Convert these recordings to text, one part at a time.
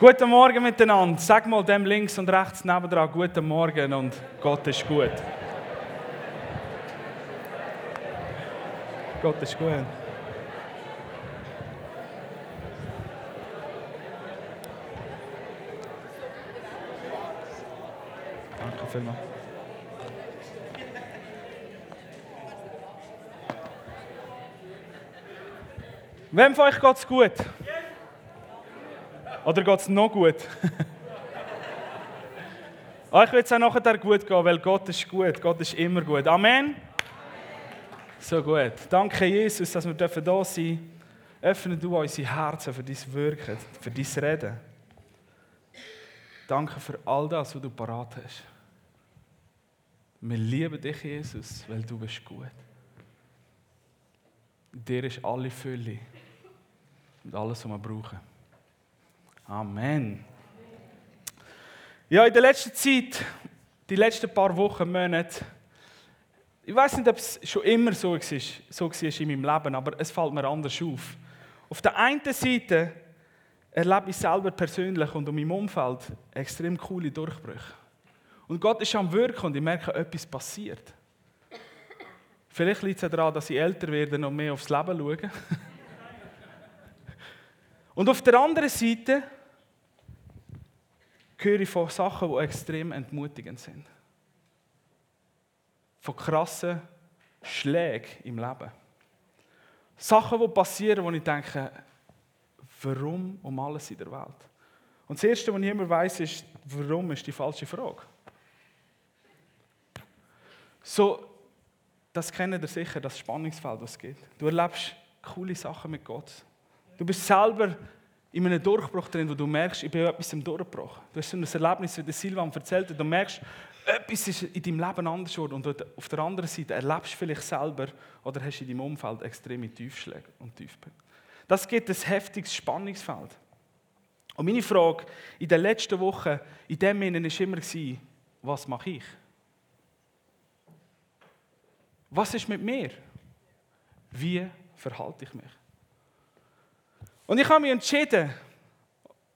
Guten Morgen miteinander. Sag mal dem links und rechts nebendran guten Morgen und Gott ist gut. Gott ist gut. Danke vielmals. Wem von euch geht es gut? Oder geht es noch gut? Euch wird es auch nachher gut gehen, weil Gott ist gut. Gott ist immer gut. Amen. So gut. Danke, Jesus, dass wir da sein dürfen. Öffne du unsere Herzen für dein Wirken, für dein Reden. Danke für all das, was du parat hast. Wir lieben dich, Jesus, weil du bist gut. In dir ist alle Fülle und alles, was wir brauchen. Amen. Ja, in der letzten Zeit, die letzten paar Wochen, Monate, ich weiß nicht, ob es schon immer so war, so war in meinem Leben, aber es fällt mir anders auf. Auf der einen Seite erlebe ich selber persönlich und in meinem Umfeld extrem coole Durchbrüche. Und Gott ist am Wirken und ich merke, etwas passiert. Vielleicht liegt es daran, dass ich älter werde und mehr aufs Leben schaue. und auf der anderen Seite höre ich von Sachen, die extrem entmutigend sind. Von krassen Schlägen im Leben. Sachen, die passieren, wo ich denke, warum um alles in der Welt? Und das Erste, was ich immer weiß, ist, warum ist die falsche Frage. So, das kennen ihr sicher, das Spannungsfeld, das es gibt. Du erlebst coole Sachen mit Gott. Du bist selber in einem Durchbruch drin, wo du merkst, ich bin etwas im Durchbruch. Du hast so ein Erlebnis, wie Silvan erzählt hat, du merkst, etwas ist in deinem Leben anders geworden und auf der anderen Seite erlebst du vielleicht selber oder hast in deinem Umfeld extreme Tiefschläge und Tiefpunkte. Das gibt ein heftiges Spannungsfeld. Und meine Frage in den letzten Wochen in dem Innen war immer, was mache ich? Was ist mit mir? Wie verhalte ich mich? Und ich habe mich entschieden,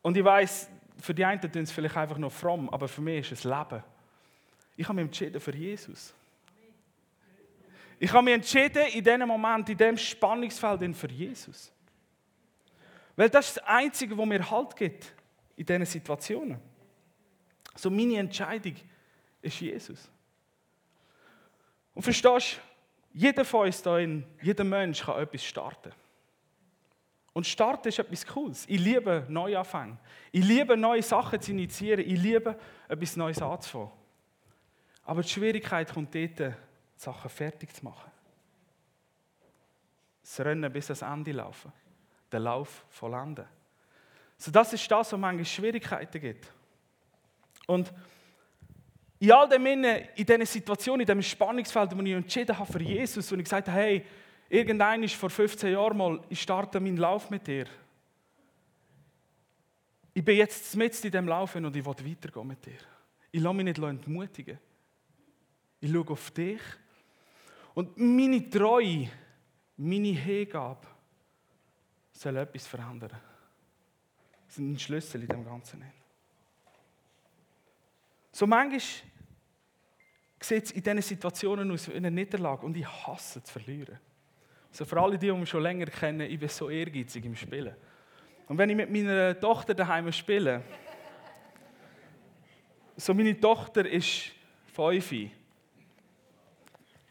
und ich weiß, für die einen tun es vielleicht einfach nur fromm, aber für mich ist es Leben. Ich habe mich entschieden für Jesus. Ich habe mich entschieden in diesem Moment, in diesem Spannungsfeld für Jesus. Weil das ist das Einzige, was mir Halt gibt in diesen Situationen. So meine Entscheidung ist Jesus. Und verstehst du, jeder von uns hier, jeder Mensch kann etwas starten. Und starten ist etwas Cooles. Ich liebe Neuanfänge. Ich liebe neue Sachen zu initiieren. Ich liebe etwas Neues anzufangen. Aber die Schwierigkeit kommt dort, die Sachen fertig zu machen. Das Rennen bis ans Ende laufen. Den Lauf vollenden. So, das ist das, was manchmal Schwierigkeiten gibt. Und in all dem in diesen Situationen, in diesem Spannungsfeld, wo ich entschieden habe für Jesus und ich gesagt habe, hey, Irgendein ist vor 15 Jahren mal, ich starte meinen Lauf mit dir. Ich bin jetzt mit in diesem Lauf und ich will weitergehen mit dir. Ich lasse mich nicht entmutigen. Ich schaue auf dich. Und meine Treue, meine Hingabe soll etwas verändern. Das ist ein Schlüssel in dem Ganzen. So manchmal sieht es in diesen Situationen aus wie eine Niederlage und ich hasse zu verlieren. So für alle, die, die mich schon länger kennen, ich bin so ehrgeizig im Spielen. Und wenn ich mit meiner Tochter daheim spiele, so meine Tochter ist fünf.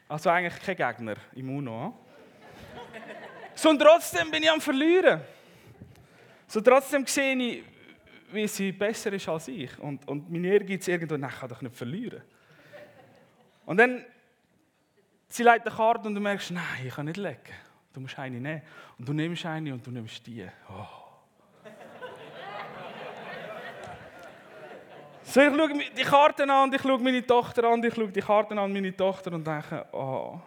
Also eigentlich kein Gegner im UNO. So und trotzdem bin ich am Verlieren. So trotzdem sehe ich, wie sie besser ist als ich. Und, und mein Ehrgeiz irgendwo, nein, ich kann doch nicht verlieren. Und dann Sie legt eine Karte und du merkst, nein, ich kann nicht legen. Du musst eine nehmen. Und du nimmst eine und du nimmst die. Oh. So, ich schaue die Karten an ich schaue meine Tochter an ich schaue die Karten an meine Tochter und denke, oh,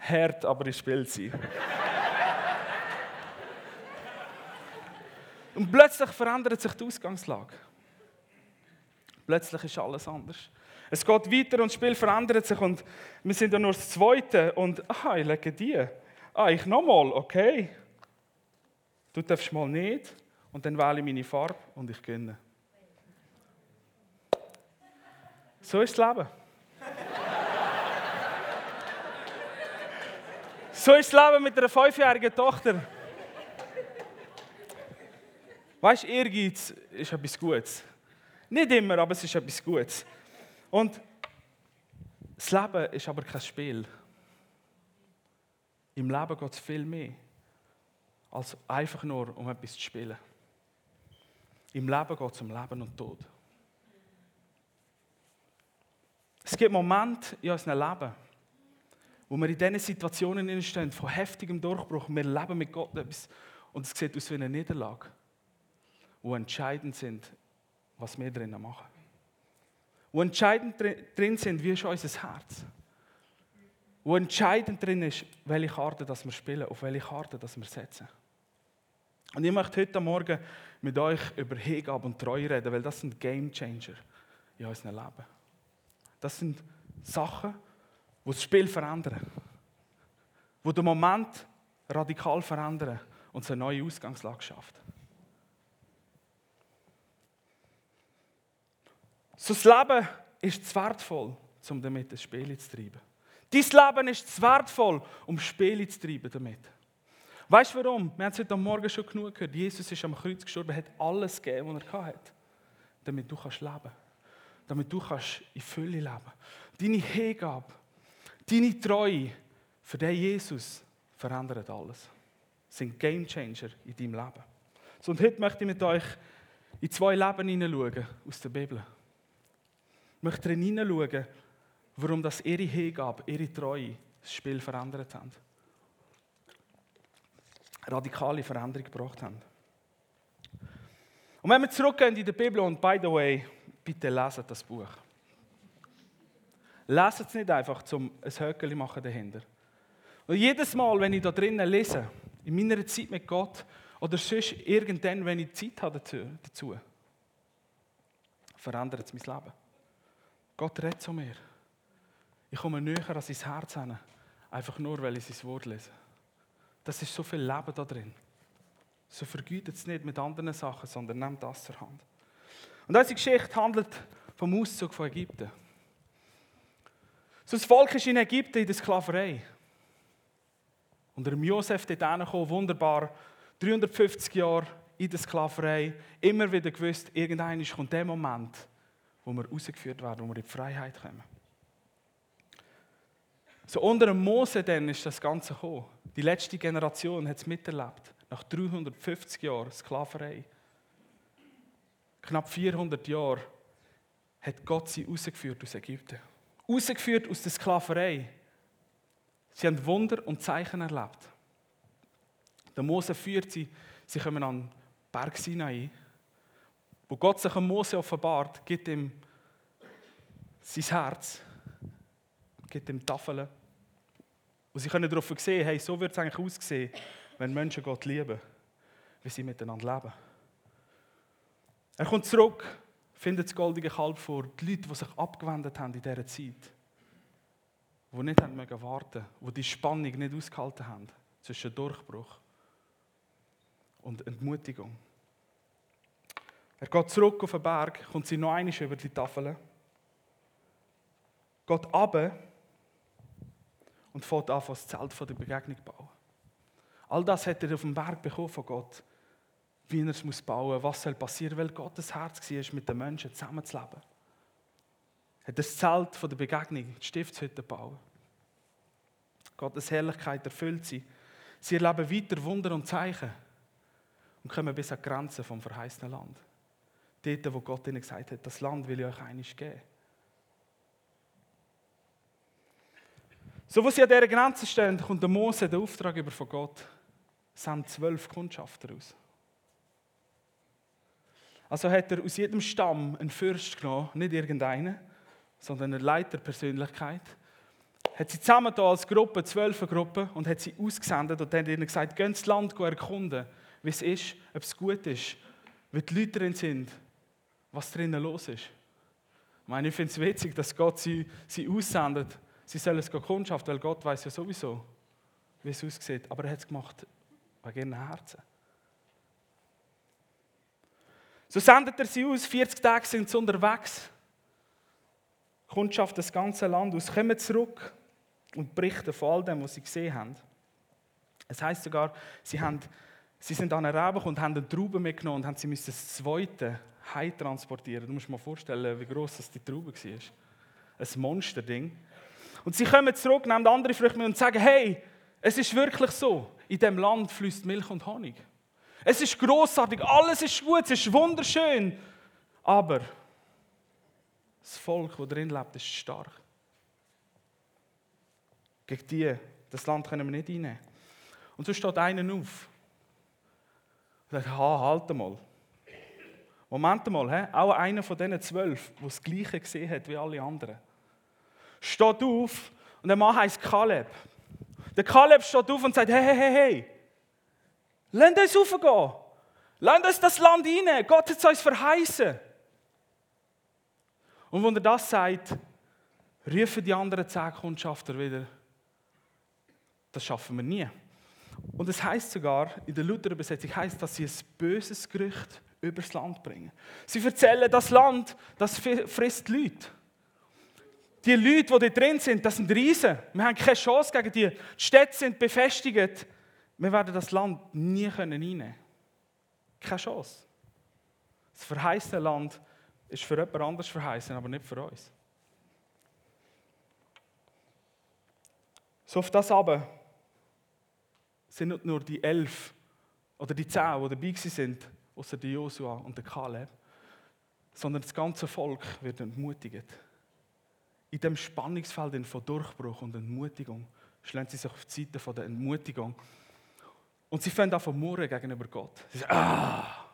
hart, aber ich spiele sie. und plötzlich verändert sich die Ausgangslage. Plötzlich ist alles anders. Es geht weiter und das Spiel verändert sich und wir sind ja nur das Zweite und ah, ich lege die. Ah, ich nochmal, okay. Du darfst mal nicht und dann wähle ich meine Farbe und ich gönne. So ist das Leben. so ist das Leben mit einer fünfjährigen Tochter. Weißt du, Ehrgeiz ist etwas Gutes. Nicht immer, aber es ist etwas Gutes. Und das Leben ist aber kein Spiel. Im Leben geht es viel mehr, als einfach nur um etwas zu spielen. Im Leben geht es um Leben und Tod. Es gibt Momente in unserem Leben, wo wir in diesen Situationen stehen, von heftigem Durchbruch. Wir leben mit Gott etwas und es sieht aus wie eine Niederlage, wo entscheidend sind, was wir drinnen machen. Wo entscheidend drin sind, wie ist unser Herz. Wo entscheidend drin ist, welche Karte das wir spielen, auf welche Karte das wir setzen. Und ich möchte heute Morgen mit euch über Hingabe und Treue reden, weil das sind Game Changer in unserem Leben. Das sind Sachen, die das Spiel verändern. Die den Moment radikal verändern und eine neue Ausgangslage schafft. So das Leben ist zu wertvoll, um damit ein Spiel zu treiben. Dein Leben ist zu wertvoll, um Spiele zu treiben damit. Weißt du warum? Wir haben es heute Morgen schon genug gehört. Jesus ist am Kreuz gestorben, hat alles gegeben, was er hatte, damit du kannst leben Damit du kannst in Fülle leben Deine Hingabe, deine Treue für den Jesus verändert alles. Sind Game Changer in deinem Leben. So, und heute möchte ich mit euch in zwei Leben hineinschauen aus der Bibel. Ich möchte hineinschauen, warum das ihre Hingabe, ihre Treue das Spiel verändert haben radikale Veränderung gebracht haben. Und wenn wir zurückgehen in die Bibel, und by the way, bitte leset das Buch. Leset es nicht einfach, um ein Höckeli machen dahinter. Und jedes Mal, wenn ich da drinnen lese, in meiner Zeit mit Gott, oder sonst irgendwann, wenn ich Zeit habe dazu, dazu verändert es mein Leben. Gott redet zu mir. Ich komme näher an sein Herz hin, einfach nur, weil ich sein Wort lese. Das ist so viel Leben da drin. So vergütet es nicht mit anderen Sachen, sondern nimmt das zur Hand. Und unsere Geschichte handelt vom Auszug von Ägypten. So das Volk ist in Ägypten in der Sklaverei. Und der Josef dort hingekommen, wunderbar, 350 Jahre in der Sklaverei, immer wieder gewusst, irgendwann kommt der Moment, wo wir rausgeführt werden, wo wir in die Freiheit kommen. So unter dem Mose dann ist das Ganze gekommen. Die letzte Generation hat es miterlebt. Nach 350 Jahren Sklaverei. Knapp 400 Jahre hat Gott sie rausgeführt aus Ägypten. Rausgeführt aus der Sklaverei. Sie haben Wunder und Zeichen erlebt. Der Mose führt sie, sie kommen an Berg Sinai. Wo Gott sich an Mose offenbart, gibt ihm sein Herz gibt ihm Tafeln. Und sie können darauf sehen, hey, so wird es eigentlich aussehen, wenn Menschen Gott lieben, wie sie miteinander leben. Er kommt zurück, findet das goldige Kalb vor, die Leute, die sich abgewendet haben in dieser Zeit, die nicht haben mögen warten, die die Spannung nicht ausgehalten haben zwischen Durchbruch und Entmutigung. Er geht zurück auf den Berg, kommt sie noch einmal über die Tafel, geht runter und fährt an, das Zelt der Begegnung zu bauen. All das hat er auf dem Berg bekommen von Gott, wie er es bauen muss, was soll passieren, weil Gottes Herz war, mit den Menschen zusammenzuleben. Er hat das Zelt der Begegnung, die Stiftshütte bauen. Gottes Herrlichkeit erfüllt sie. Sie erleben weiter Wunder und Zeichen und kommen bis an die Grenzen vom verheißenen Land. Dort, wo Gott ihnen gesagt hat, das Land will ich euch einig geben. So, wo sie an dieser Grenze stehen, kommt der Mose den Auftrag über von Gott. Es sind zwölf Kundschafter aus. Also hat er aus jedem Stamm einen Fürst genommen, nicht irgendeinen, sondern eine Leiterpersönlichkeit. Hat sie zusammen da als Gruppe, zwölf Gruppen, und hat sie ausgesendet und hat ihnen gesagt, geht ins Land erkunden, wie es ist, ob es gut ist, wie die Leute drin sind, was drinnen los ist. Ich meine, ich finde es witzig, dass Gott sie, sie aussendet sie sollen es Kundschaft, weil Gott weiß ja sowieso, wie es aussieht. Aber er hat es gemacht wegen ihren Herzen. So sendet er sie aus, 40 Tage sind sie unterwegs. Kundschaft das ganze Land aus, kommen zurück und berichten von all dem, was sie gesehen haben. Es heißt sogar, sie, haben, sie sind an eine Rauben und haben eine Traube mitgenommen und haben sie müssen das zweite heim transportieren. Du musst dir mal vorstellen, wie groß das die Traube war. Ein Monsterding. Und sie kommen zurück, nehmen andere Früchte mit und sagen, hey, es ist wirklich so, in dem Land fließt Milch und Honig. Es ist großartig, alles ist gut, es ist wunderschön. Aber das Volk, das drin lebt, ist stark. Gegen die, das Land können wir nicht einnehmen. Und so steht einer auf. Und sagt, ha, halt mal. Moment mal, he? auch einer von diesen zwölf, der das Gleiche gesehen hat wie alle anderen, steht auf und der Mann heißt Kaleb. Der Kaleb steht auf und sagt, hey, hey, hey, hey, lasst uns raufgehen. Lasst uns das Land rein. Gott hat es uns verheißen. Und wenn er das sagt, rufen die anderen zehn Kundschafter wieder, das schaffen wir nie. Und es heißt sogar, in der Luther-Übersetzung heißt, dass sie ein böses Gerücht übers Land bringen. Sie erzählen, das Land, das frisst Leute. Die Leute, die da drin sind, das sind Riesen. Wir haben keine Chance gegen die. Die Städte sind befestigt. Wir werden das Land nie reinnehmen können. Keine Chance. Das verheißene Land ist für jemand anderes verheißen, aber nicht für uns. So auf das aber sind nicht nur die elf oder die zehn, die dabei sind, außer die Josua und der Kaleb, sondern das ganze Volk wird entmutigt. In dem Spannungsfeld von Durchbruch und Entmutigung schlagen sie sich auf die Seite der Entmutigung. Und sie fangen an von murren gegenüber Gott. Sie sagen, ah,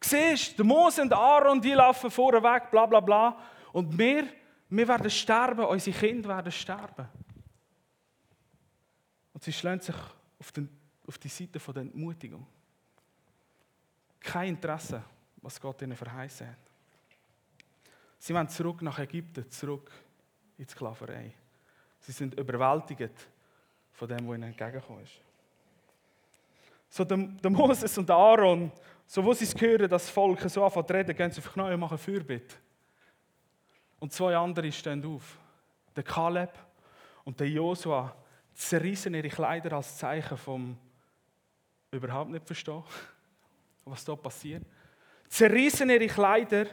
siehst, der Mose und Aaron, die laufen vorne weg, bla bla bla. Und wir, wir werden sterben, unsere Kinder werden sterben. Und sie schlagen sich auf, den, auf die Seite der Entmutigung. Kein Interesse, was Gott ihnen verheißen hat. Sie wollen zurück nach Ägypten, zurück in die Sklaverei. Sie sind überwältigt von dem, was ihnen entgegengekommen ist. So, der, der Moses und Aaron, so wo sie es hören, dass das Volk so anfängt zu reden, gehen sie auf die Knie und machen Fürbitte. Und zwei andere stehen auf. Der Kaleb und der Josua zerrissen ihre Kleider als Zeichen vom überhaupt nicht verstehen, was da passiert. Zerrissen ihre Kleider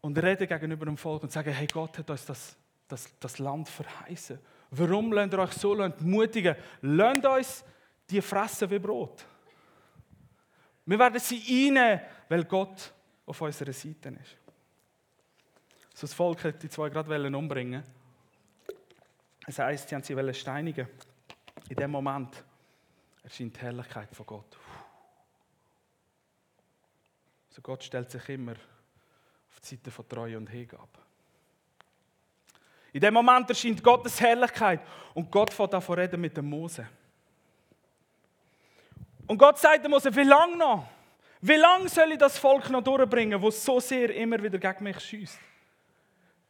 und reden gegenüber dem Volk und sagen, hey, Gott hat uns das, das, das Land verheißen. Warum lernt ihr euch so entmutigen? Lernt uns die fressen wie Brot. Wir werden sie einnehmen, weil Gott auf unserer Seite ist. So das Volk hat die zwei gerade umbringen Es heisst, sie haben sie steinigen. In dem Moment erscheint die Herrlichkeit von Gott. So Gott stellt sich immer auf die Seite von Treue und Hingabe. In dem Moment erscheint Gottes Herrlichkeit und Gott fährt davon reden mit dem Mose. Und Gott sagt dem Mose, wie lange noch? Wie lange soll ich das Volk noch durchbringen, wo so sehr immer wieder gegen mich schießt?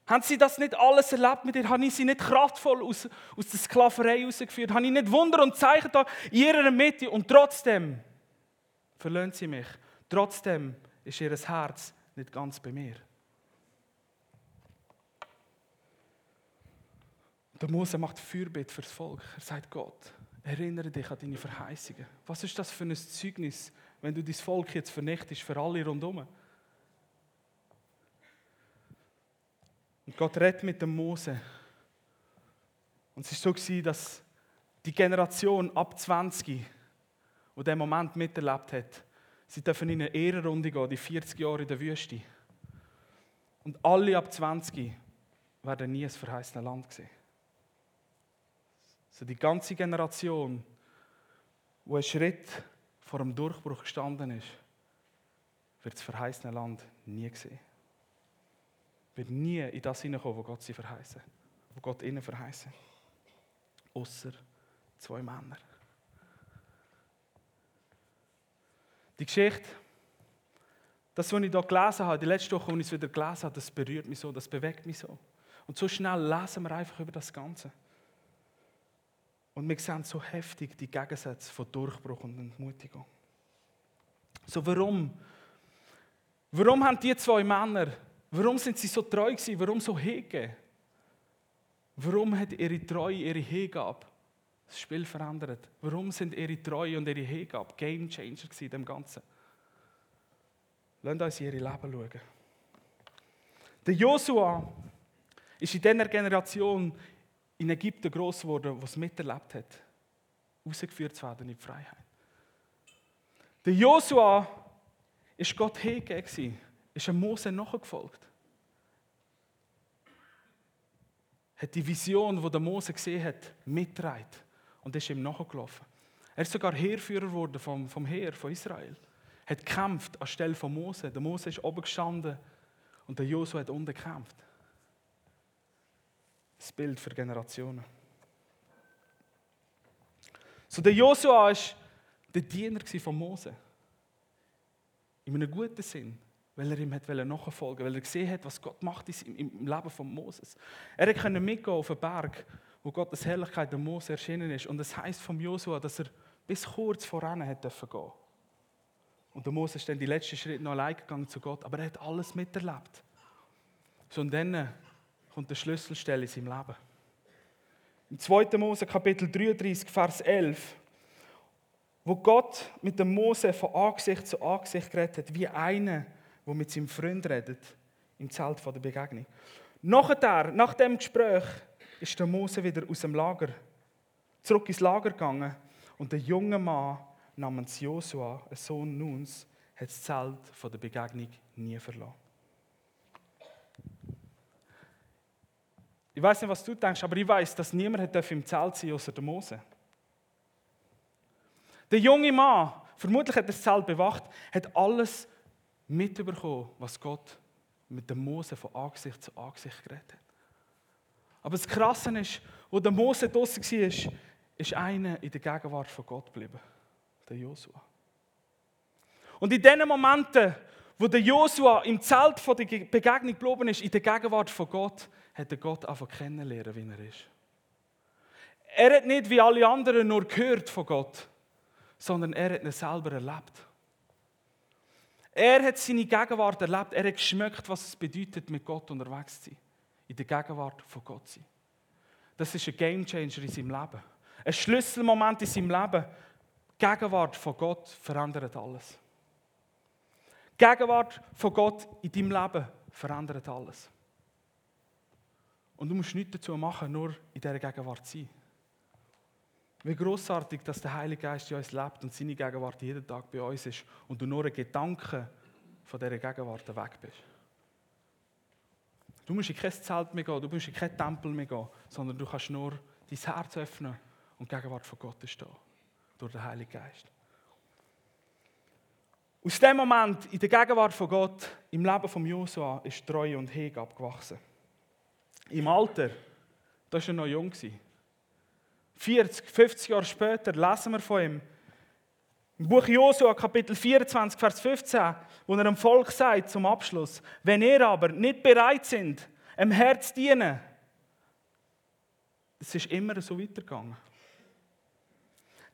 Haben sie das nicht alles erlebt mit dir? Habe ich sie nicht kraftvoll aus, aus der Sklaverei herausgeführt? Habe ich nicht Wunder und Zeichen da in ihrer Mitte? Und trotzdem verlöhnt sie mich. Trotzdem ist ihr Herz nicht ganz bei mir. Der Mose macht Fürbitte fürs Volk. Er sagt Gott, erinnere dich an deine Verheißungen. Was ist das für ein Zeugnis, wenn du dein Volk jetzt vernichtest für alle rundherum? Und Gott redet mit dem Mose. Und es war so, dass die Generation ab 20, die diesen Moment miterlebt hat, sie dürfen in eine Ehrenrunde gehen, die 40 Jahre in der Wüste. Und alle ab 20 werden nie ein verheißenes Land sehen. So die ganze Generation, wo ein Schritt vor dem Durchbruch gestanden ist, wird das verheißene Land nie sehen. Wird nie in das hineinkommen, wo Gott sie verheißen, wo Gott ihnen verheißen. Außer zwei Männer. Die Geschichte, das, was ich hier gelesen habe, die letzte Woche, als ich es wieder gelesen habe, das berührt mich so, das bewegt mich so. Und so schnell lesen wir einfach über das Ganze. Und wir sehen so heftig die Gegensätze von Durchbruch und Entmutigung. So, warum? Warum haben die zwei Männer, warum sind sie so treu gewesen? Warum so hege? Warum hat ihre Treue, ihre Hingabe das Spiel verändert? Warum sind ihre Treue und ihre Hingabe Game Changer in dem Ganzen? Lasst uns ihre Leben schauen. Der Josua ist in dieser Generation in Ägypten groß geworden, was miterlebt hat, ausgeführt zu werden in die Freiheit. Der Josua ist Gott hingegeben, ist Mose nachgefolgt. Hat die Vision, die der Mose gesehen hat, mitgetragen und ist ihm nachgelaufen. Er ist sogar Heerführer geworden vom, vom Heer von Israel. Hat gekämpft anstelle von Mose. Der Mose ist oben gestanden und der Josua hat unten gekämpft. Das Bild für Generationen. So der Josua war der Diener von Mose. In einem guten Sinn, weil er ihm nachfolgen weil er gesehen hat, was Gott macht im Leben von Moses. Er konnte mitgehen auf einen Berg, wo Gottes Herrlichkeit der Mose erschienen ist. Und es heißt vom Josua, dass er bis kurz voran hat dürfen gehen. Und der Mose ist dann die letzten Schritte noch allein gegangen zu Gott, aber er hat alles miterlebt. So und dann kommt der Schlüsselstelle in seinem Leben. Im 2. Mose Kapitel 33, Vers 11, wo Gott mit dem Mose von Angesicht zu Angesicht geredet hat, wie einer, der mit seinem Freund redet, im Zelt der Begegnung. Nachher, nach dem Gespräch, ist der Mose wieder aus dem Lager, zurück ins Lager gegangen und der junge Mann namens Josua, ein Sohn Nuns, hat das Zelt der Begegnung nie verlassen. Ich weiß nicht, was du denkst, aber ich weiß, dass niemand im Zelt sein außer der Mose. Der junge Mann, vermutlich hat er das Zelt bewacht, hat alles mitbekommen, was Gott mit dem Mose von Angesicht zu Angesicht geredet hat. Aber das Krasse ist, wo der Mose draußen war, ist einer in der Gegenwart von Gott geblieben, der Josua. Und in diesen Momenten, wo der Josua im Zelt von der Begegnung geblieben ist, in der Gegenwart von Gott, hat er Gott einfach kennenlernen, wie er ist. Er hat nicht wie alle anderen nur gehört von Gott, sondern er hat ihn selber erlebt. Er hat seine Gegenwart erlebt, er hat geschmeckt, was es bedeutet, mit Gott unterwegs zu sein. In der Gegenwart von Gott sein. Das ist ein Gamechanger in seinem Leben. Ein Schlüsselmoment in seinem Leben. Die Gegenwart von Gott verändert alles. Die Gegenwart von Gott in deinem Leben verändert alles. Und du musst nichts dazu machen, nur in dieser Gegenwart sein. Wie großartig, dass der Heilige Geist in uns lebt und seine Gegenwart jeden Tag bei uns ist und du nur ein Gedanke von dieser Gegenwart weg bist. Du musst in kein Zelt mehr gehen, du musst in keinen Tempel mehr gehen, sondern du kannst nur dein Herz öffnen und die Gegenwart von Gott stehen. Durch den Heiligen Geist. Aus dem Moment in der Gegenwart von Gott, im Leben von Josua, ist Treue und Hege abgewachsen. Im Alter, da war er noch jung. 40, 50 Jahre später lesen wir von ihm. Im Buch Josua, Kapitel 24, Vers 15, wo er dem Volk sagt zum Abschluss: Wenn ihr aber nicht bereit sind, im Herz dienen, es ist immer so weitergegangen.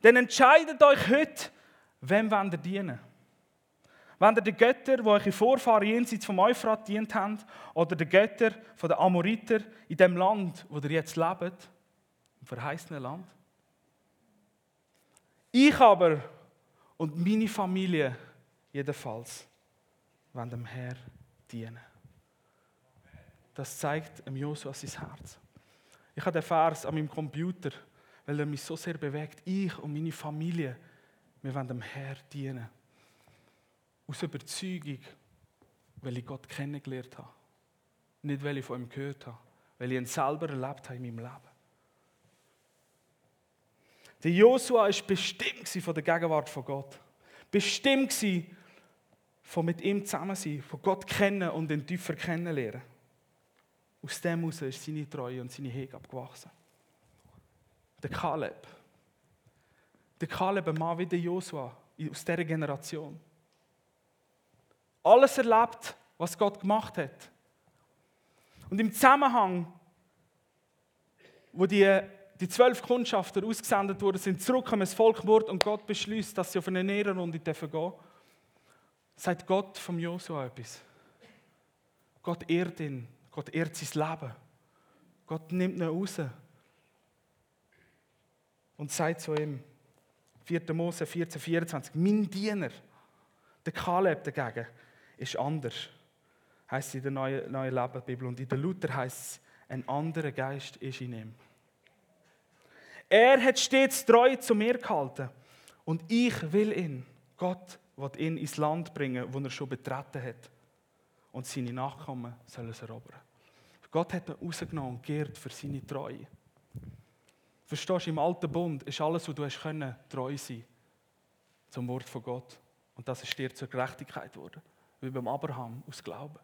Dann entscheidet euch heute, wem wollt ihr dienen. Wenn ihr den Götter, die eure Vorfahren jenseits vom Euphrat dient haben, oder den Götter der Amoriter in dem Land, wo ihr jetzt lebt, im verheißenen Land. Ich aber und meine Familie jedenfalls wollen dem Herr dienen. Das zeigt dem Josua sein Herz. Ich habe den Vers an meinem Computer, weil er mich so sehr bewegt. Ich und meine Familie, wir wollen dem Herr dienen. Aus Überzeugung, weil ich Gott kennengelernt habe. Nicht, weil ich von ihm gehört habe, weil ich ihn selber erlebt habe in meinem Leben. Der Josua war bestimmt von der Gegenwart von Gott. Bestimmt von mit ihm zusammen sein, von Gott kennen und ihn tiefer kennenlernen. Aus dem heraus ist seine Treue und seine Hege abgewachsen. Der Kaleb. Der Kaleb, ein Mann wie der Josua, aus dieser Generation alles erlebt, was Gott gemacht hat. Und im Zusammenhang, wo die, die zwölf Kundschafter ausgesendet wurden, sind zurückgekommen, das Volk wurde und Gott beschließt, dass sie auf eine Ehrenrunde gehen dürfen. Sagt Gott vom Josua etwas. Gott ehrt ihn, Gott ehrt sein Leben. Gott nimmt ihn raus und sagt zu ihm, 4. Mose 14, 24, mein Diener, der Kaleb dagegen, ist anders, heißt es in der neuen, neuen Lebenbibel. Und in der Luther heißt es, ein anderer Geist ist in ihm. Er hat stets treu zu mir gehalten und ich will ihn. Gott wird ihn ins Land bringen, wo er schon betreten hat. Und seine Nachkommen sollen es erobern. Gott hat ihn rausgenommen und geehrt für seine Treue. Verstehst du, im alten Bund ist alles, was du hast können, treu sein zum Wort von Gott. Und das ist dir zur Gerechtigkeit geworden, wie beim Abraham aus Glauben.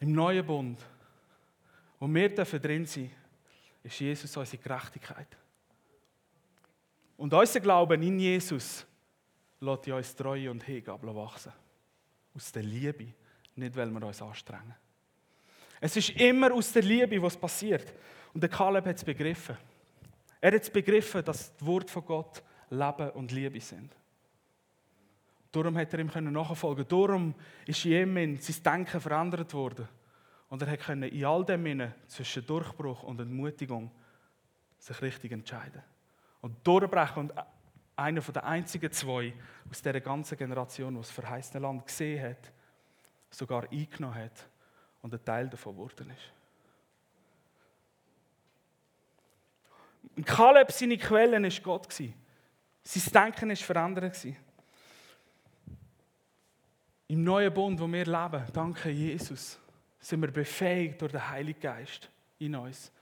Im neuen Bund, wo wir drin sind, ist Jesus unsere Gerechtigkeit. Und unser Glauben in Jesus lässt uns Treue und Hingabe wachsen. Aus der Liebe, nicht weil wir uns anstrengen. Es ist immer aus der Liebe, was passiert. Und der Kaleb hat es begriffen. Er hat es begriffen, dass das Wort von Gott Leben und Liebe sind. Darum hat er ihm nachfolgen Darum ist in ihm sein Denken verändert worden. Und er konnte in all dem zwischen Durchbruch und Entmutigung sich richtig entscheiden. Und durchbrechen und einer von den einzigen zwei aus dieser ganzen Generation, die das verheißene Land gesehen hat, sogar eingenommen hat und ein Teil davon geworden ist. Kaleb, seine Quellen war Gott. Sein Denken war verändert. Im neuen Bund, wo wir leben, danke Jesus, sind wir befähigt durch den Heiligen Geist in uns,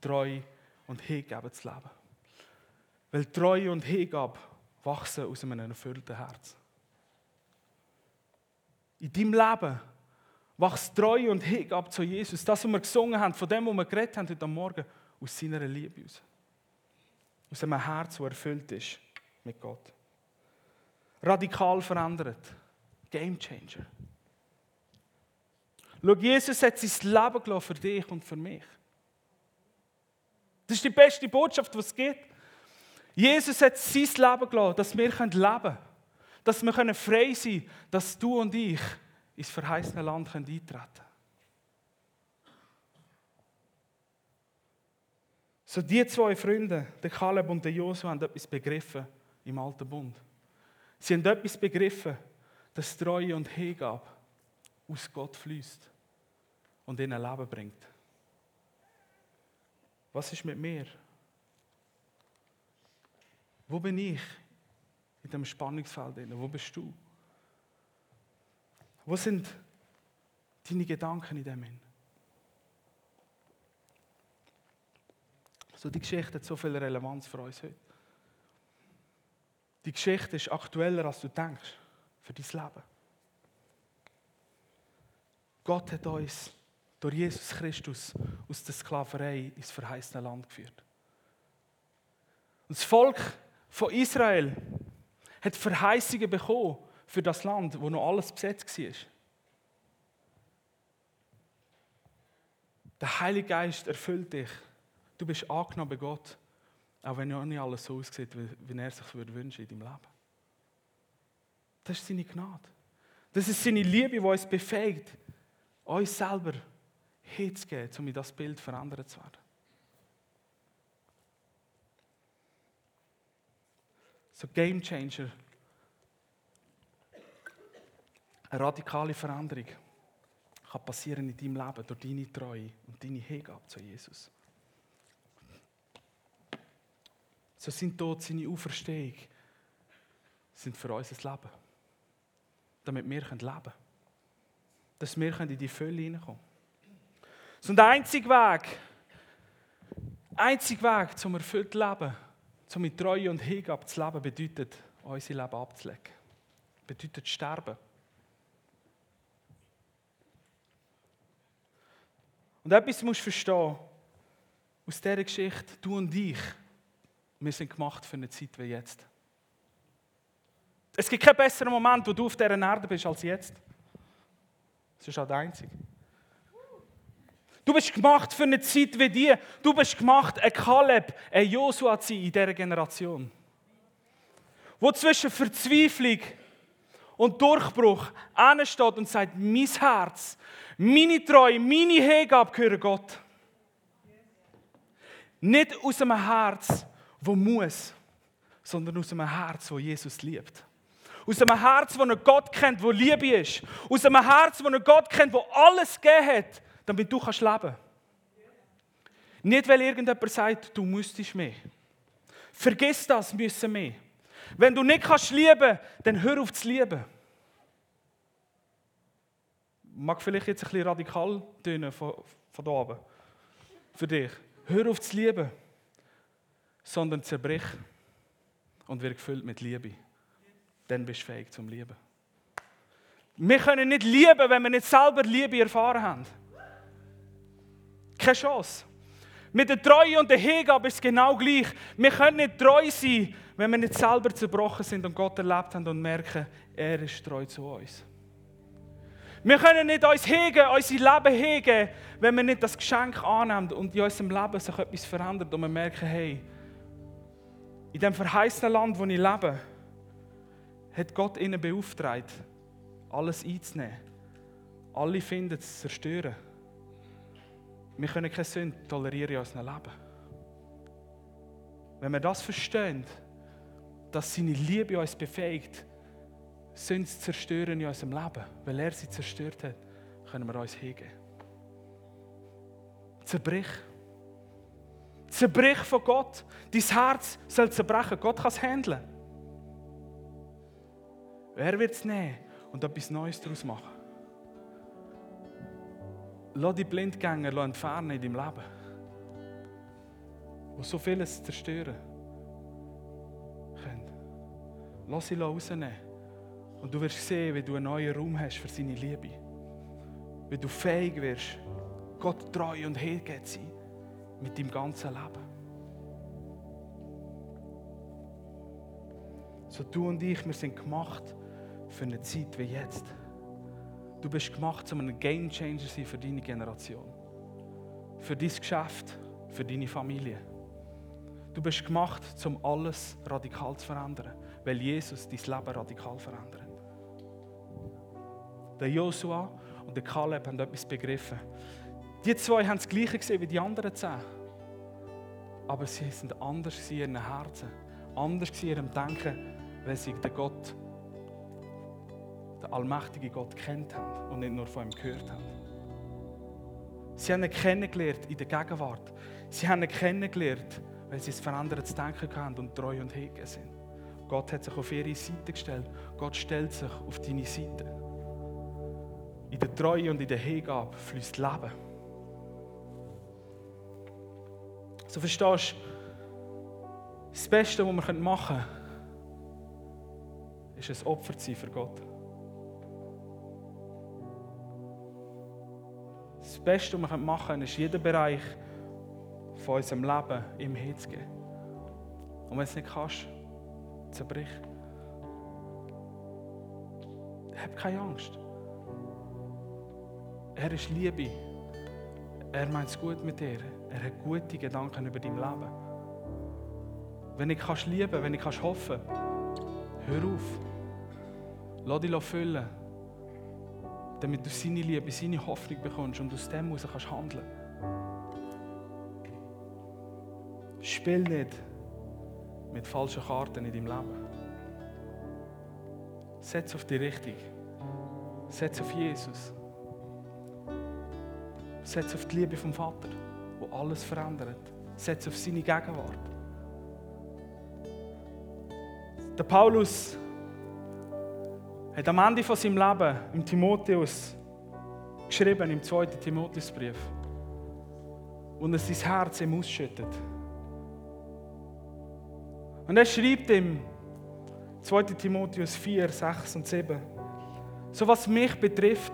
treu und Hingabe zu leben. Weil Treue und Hingabe wachsen aus einem erfüllten Herz. In deinem Leben wächst Treue und Hingabe zu Jesus. Das, was wir gesungen haben, von dem, was wir geredet haben heute Morgen, aus seiner Liebe aus. Aus einem Herz, das erfüllt ist mit Gott. Radikal verändert. Game Changer. Schau, Jesus hat sein Leben für dich und für mich. Das ist die beste Botschaft, die es gibt. Jesus hat sein Leben gelassen, dass wir leben können. Dass wir frei sein können, dass du und ich ins verheißene Land eintreten können. So die zwei Freunde, der Kaleb und der Josu, haben etwas begriffen im alten Bund. Sie haben etwas begriffen, dass Treue und Hingabe aus Gott fließt und ihnen Leben bringt. Was ist mit mir? Wo bin ich in dem Spannungsfeld? Wo bist du? Wo sind deine Gedanken in dem? So, die Geschichte hat so viel Relevanz für uns heute. Die Geschichte ist aktueller, als du denkst, für dein Leben. Gott hat uns durch Jesus Christus aus der Sklaverei ins verheißene Land geführt. Und das Volk von Israel hat Verheißungen bekommen für das Land, wo noch alles besetzt war. Der Heilige Geist erfüllt dich Du bist angenommen bei Gott, auch wenn noch nicht alles so aussieht, wie er sich wünschen in deinem Leben. Das ist seine Gnade. Das ist seine Liebe, die uns befähigt, uns selber hinzugeben, um in das Bild verändert zu werden. So Game Changer. Eine radikale Veränderung kann passieren in deinem Leben durch deine Treue und deine Hingabe zu Jesus. So sind Tod, seine Auferstehung sind für uns ein Leben. Damit wir leben können. Dass wir in die Fülle hineinkommen So, und der einzige Weg, einzige Weg zum erfüllten Leben, zum mit Treue und Hingabe zu leben, bedeutet, unser Leben abzulegen. Bedeutet sterben. Und etwas musst du verstehen, aus dieser Geschichte, du und ich, wir sind gemacht für eine Zeit wie jetzt. Es gibt keinen besseren Moment, wo du auf dieser Erde bist als jetzt. Das ist auch der einzige. Du bist gemacht für eine Zeit wie die. Du bist gemacht, ein Kaleb, ein Josua zu sein in dieser Generation. wo zwischen Verzweiflung und Durchbruch steht und sagt, mein Herz, meine Treue, meine Hingabe gehören Gott. Nicht aus einem Herz, wo muss, sondern aus einem Herz, wo Jesus liebt. Aus einem Herz, wo ein Gott kennt, wo Liebe ist. Aus einem Herz, wo ein Gott kennt, wo alles gegeben hat, damit du kannst leben kannst. Nicht, weil irgendjemand sagt, du müsstest mehr. Vergiss das, müssen mehr. Wenn du nicht kannst lieben, dann hör auf zu lieben. Mag vielleicht jetzt ein bisschen radikal tönen von, von da oben. Für dich. Hör auf zu lieben, sondern zerbrich und wird gefüllt mit Liebe. Dann bist du fähig zum Lieben. Wir können nicht lieben, wenn wir nicht selber Liebe erfahren haben. Keine Chance. Mit der Treue und der Hingabe ist es genau gleich. Wir können nicht treu sein, wenn wir nicht selber zerbrochen sind und Gott erlebt haben und merken, er ist treu zu uns. Wir können nicht uns hegen, unser Leben hegen, wenn wir nicht das Geschenk annehmen und in unserem Leben sich etwas verändert und wir merken, hey, in dem verheißenen Land, wo ich lebe, hat Gott ihnen beauftragt, alles einzunehmen. Alle finden zu zerstören. Wir können keine Sünde tolerieren in unserem Leben. Wenn wir das verstehen, dass seine Liebe uns befähigt, Sünde zu zerstören in unserem Leben, weil er sie zerstört hat, können wir uns hegen. Zerbrich. Zerbrich von Gott. Dein Herz soll zerbrechen. Gott kann es handeln. Wer wird es nehmen und etwas Neues daraus machen? Lass die Blindgänger entfernen in deinem Leben, die so vieles zerstören können. Lass sie rausnehmen. Und du wirst sehen, wie du einen neuen Raum hast für seine Liebe. Wie du fähig wirst, Gott treu und hergeht sein mit deinem ganzen Leben. So du und ich, wir sind gemacht für eine Zeit wie jetzt. Du bist gemacht, um ein Game Changer zu sein für deine Generation. Für dein Geschäft, für deine Familie. Du bist gemacht, um alles radikal zu verändern, weil Jesus dein Leben radikal verändert. Der Joshua und der Kaleb haben etwas begriffen. Die zwei haben das Gleiche gesehen wie die anderen zehn. Aber sie sind anders in ihren Herzen, anders in ihrem Denken, weil sie den Gott allmächtigen Gott kennt haben und nicht nur von ihm gehört haben. Sie haben ihn kennengelernt in der Gegenwart. Sie haben ihn kennengelernt, weil sie ein verändertes Denken haben und treu und hege sind. Gott hat sich auf ihre Seite gestellt. Gott stellt sich auf deine Seite. In der Treue und in der Hingabe fließt Leben. So verstehst du, das Beste, was wir machen können, ist ein Opfer zu sein für Gott. Beste, was wir machen können, ist jeden Bereich von unserem Leben ihm hinzugeben. Und wenn du es nicht kannst, zerbrich. Hab keine Angst. Er ist Liebe. Er meint es gut mit dir. Er hat gute Gedanken über dein Leben. Wenn ich kannst lieben, wenn ich kannst hoffen, hör auf. Lass dich füllen damit du seine Liebe, seine Hoffnung bekommst und aus dem heraus kannst handeln. Spiel nicht mit falschen Karten in deinem Leben. Setz auf die Richtung. Setz auf Jesus. Setz auf die Liebe vom Vater, wo alles verändert. Setz auf seine Gegenwart. Der Paulus hat am Ende von seinem Leben im Timotheus geschrieben, im zweiten Timotheusbrief, und er sein Herz ihm ausschüttet. Und er schreibt ihm, 2. Timotheus 4, 6 und 7, so was mich betrifft,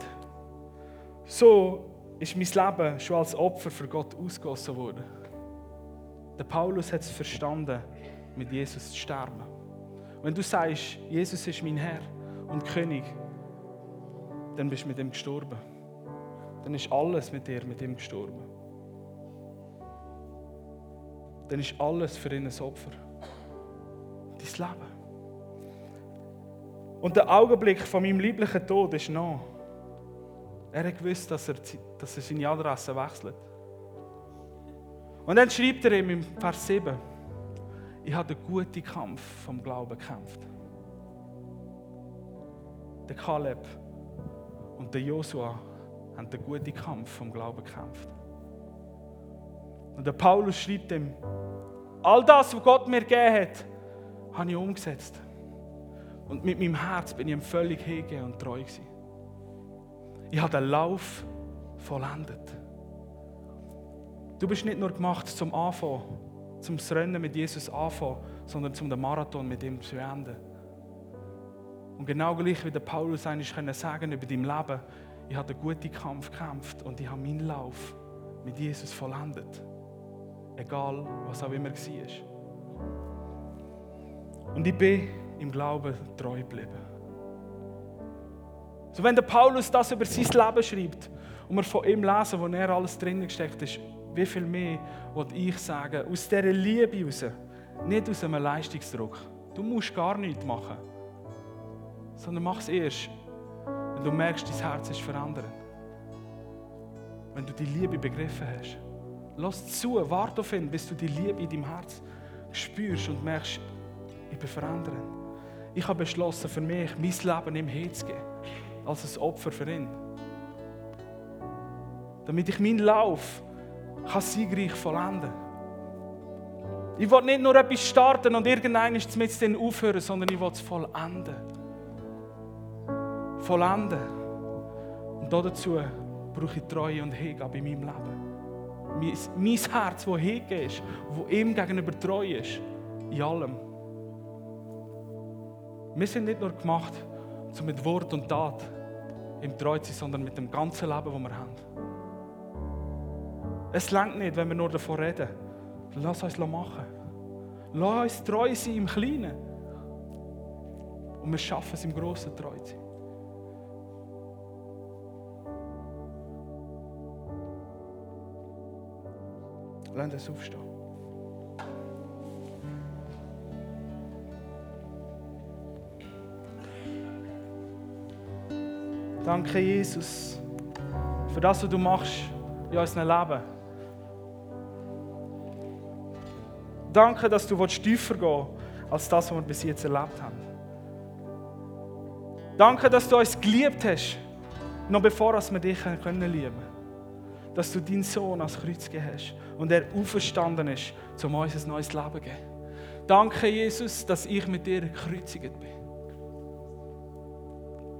so ist mein Leben schon als Opfer für Gott ausgegossen worden. Der Paulus hat es verstanden, mit Jesus zu sterben. Wenn du sagst, Jesus ist mein Herr, und König, dann bist du mit ihm gestorben. Dann ist alles mit dir, mit ihm gestorben. Dann ist alles für ihn ein Opfer. Dein Leben. Und der Augenblick von meinem lieblichen Tod ist noch. Er hat gewusst, dass er, dass er seine Adresse wechselt. Und dann schreibt er ihm im Vers 7, ich habe den guten Kampf vom Glauben gekämpft. Der Kaleb und der Josua haben den guten Kampf vom Glauben gekämpft. Und der Paulus schreibt ihm, all das, was Gott mir gegeben hat, habe ich umgesetzt. Und mit meinem Herz bin ich ihm völlig hingegeben und treu gewesen. Ich habe den Lauf vollendet. Du bist nicht nur gemacht zum Anfangen, zum Rennen mit Jesus anfangen, sondern zum den Marathon mit ihm zu enden. Und genau gleich wie der Paulus eigentlich können sagen über dein Leben, ich habe einen guten Kampf gekämpft und ich habe meinen Lauf mit Jesus vollendet. Egal, was auch immer war. Und ich bin im Glauben treu geblieben. So, wenn der Paulus das über sein Leben schreibt und wir von ihm lesen, wo er alles drin gesteckt ist, wie viel mehr wollte ich sagen, aus dieser Liebe heraus, nicht aus einem Leistungsdruck. Du musst gar nichts machen, sondern mach es erst, wenn du merkst, dein Herz ist verändert. Wenn du die Liebe begriffen hast. Lass zu, warte auf ihn, bis du die Liebe in deinem Herz spürst und merkst, ich bin verändert. Ich habe beschlossen, für mich mein Leben ihm herzugeben, als ein Opfer für ihn. Damit ich meinen Lauf kann siegreich vollenden Ich will nicht nur etwas starten und irgendein ist mit dem aufhören, sondern ich will es vollenden. Vollenden. Und dazu brauche ich Treue und Hingabe in meinem Leben. Mein, mein Herz, das hingegeben ist, das ihm gegenüber treu ist, in allem. Wir sind nicht nur gemacht, um mit Wort und Tat im Treu zu sein, sondern mit dem ganzen Leben, das wir haben. Es langt nicht, wenn wir nur davon reden. Lass uns machen. Lass uns treu sein im Kleinen. Und wir schaffen es im Großen treu zu sein. Lass uns aufstehen. Danke, Jesus, für das, was du machst in unserem Leben. Danke, dass du tiefer gehen als das, was wir bis jetzt erlebt haben. Danke, dass du uns geliebt hast, noch bevor wir dich lieben können. Dass du deinen Sohn als Kreuz gegeben hast und er auferstanden ist, um uns ein neues Leben zu geben. Danke, Jesus, dass ich mit dir gekreuzigt bin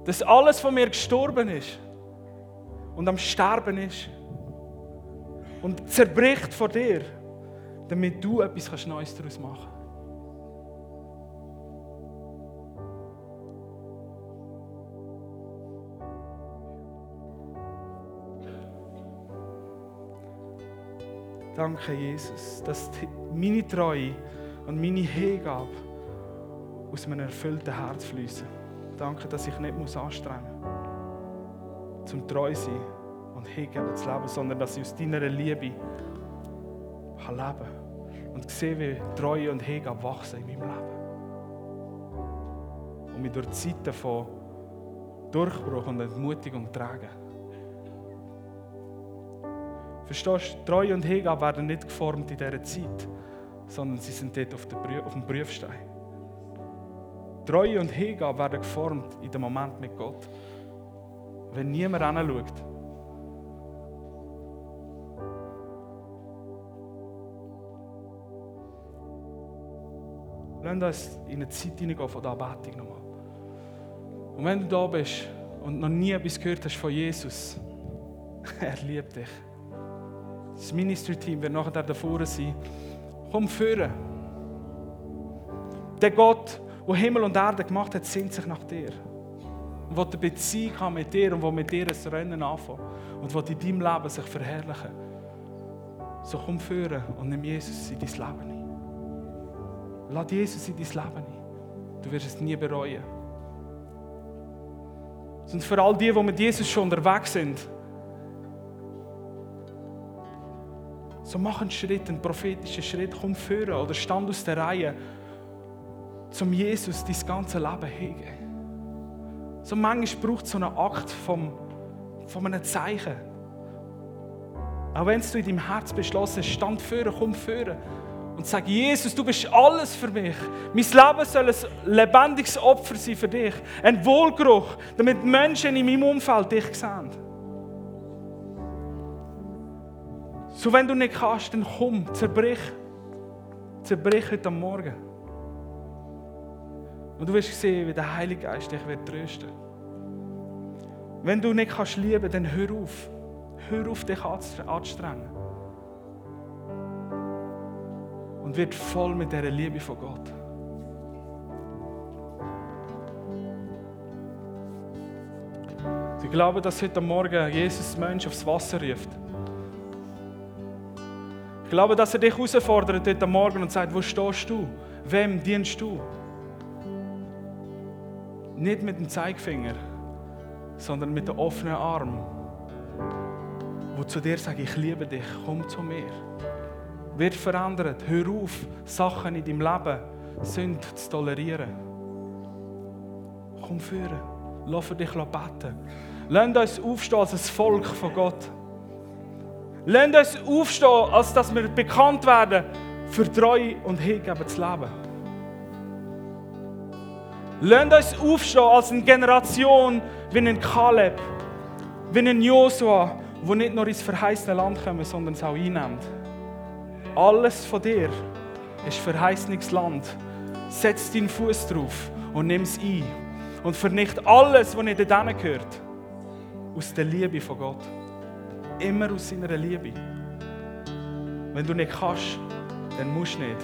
dass alles von mir gestorben ist und am Sterben ist und zerbricht vor dir, damit du etwas Neues daraus machen kannst. Danke, Jesus, dass meine Treue und meine Hingabe aus meinem erfüllten Herz fließen. Danke, dass ich nicht muss anstrengen muss, zum treu sein und hingeben zu leben, sondern dass ich aus deiner Liebe leben kann und sehe, wie Treue und Hingabe wachsen in meinem Leben. Und mich durch Zeiten von Durchbruch und Entmutigung tragen. Verstehst du, Treue und Hingabe werden nicht geformt in dieser Zeit, sondern sie sind dort auf dem Prüfstein. Treue und Hingabe werden geformt in dem Moment mit Gott. Wenn niemand hinschaut. Lass uns in eine Zeit hineingehen von der Anbetung nochmal. Und wenn du da bist und noch nie etwas gehört hast von Jesus, er liebt dich. Das Ministry-Team wird nachher davor sein. Komm führen. Der Gott, wo Himmel und Erde gemacht hat, sehnt sich nach dir. Und wo eine Beziehung haben mit dir und wo mit dir ein Rennen anfangen. Und wo in deinem Leben sich verherrlichen. So komm führen und nimm Jesus in dein Leben ein. Lass Jesus in dein Leben ein. Du wirst es nie bereuen. Und für all die, die mit Jesus schon unterwegs sind, so mach einen Schritt, einen prophetischen Schritt, komm führen oder stand aus der Reihe zum Jesus dein ganze Leben hingeben. So manchmal braucht es so einen Akt vom, von einem Zeichen. Auch wenn du in deinem Herz beschlossen hast, stand führen, komm führen und sag, Jesus, du bist alles für mich. Mein Leben soll ein lebendiges Opfer sein für dich. Ein Wohlgeruch, damit Menschen in meinem Umfeld dich sehen. So, wenn du nicht kannst, dann komm, zerbrich. Zerbrich heute Morgen. Und du wirst sehen, wie der Heilige Geist dich wird trösten Wenn du nicht kannst lieben, dann hör auf. Hör auf, dich anzustrengen. Und wird voll mit der Liebe von Gott. Ich glaube, dass heute Morgen Jesus Mensch aufs Wasser ruft. Ich glaube, dass er dich herausfordert heute Morgen und sagt, wo stehst du? Wem dienst du? Nicht mit dem Zeigefinger, sondern mit dem offenen Arm, wo zu dir sagt, ich liebe dich, komm zu mir. Wird verändert. Hör auf, Sachen in deinem Leben Sünd zu tolerieren. Komm führen. Lass für dich beten. Lass uns aufstehen als ein Volk von Gott. Lass uns aufstehen, als dass wir bekannt werden für treu und Hingabe zu leben. Lasst uns aufstehen als eine Generation wie ein Kaleb, wie ein Josua, wo nicht nur ins verheißene Land kommen, sondern es auch einnimmt. Alles von dir ist verheißenes Land. Setz deinen Fuß drauf und nimm es ein. Und vernicht alles, was nicht dorthin gehört. Aus der Liebe von Gott. Immer aus seiner Liebe. Wenn du nicht kannst, dann musst du nicht.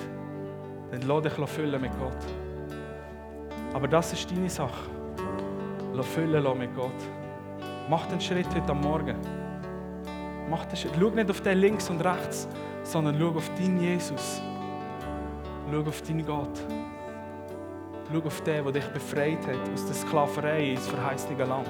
Dann lass dich füllen mit Gott. Aber das ist deine Sache. Lass füllen mit Gott. Mach den Schritt heute am Morgen. Mach den Schritt. Schau nicht auf den links und rechts, sondern schau auf deinen Jesus. Schau auf deinen Gott. Schau auf den, der dich befreit hat aus der Sklaverei ins verheißene Land.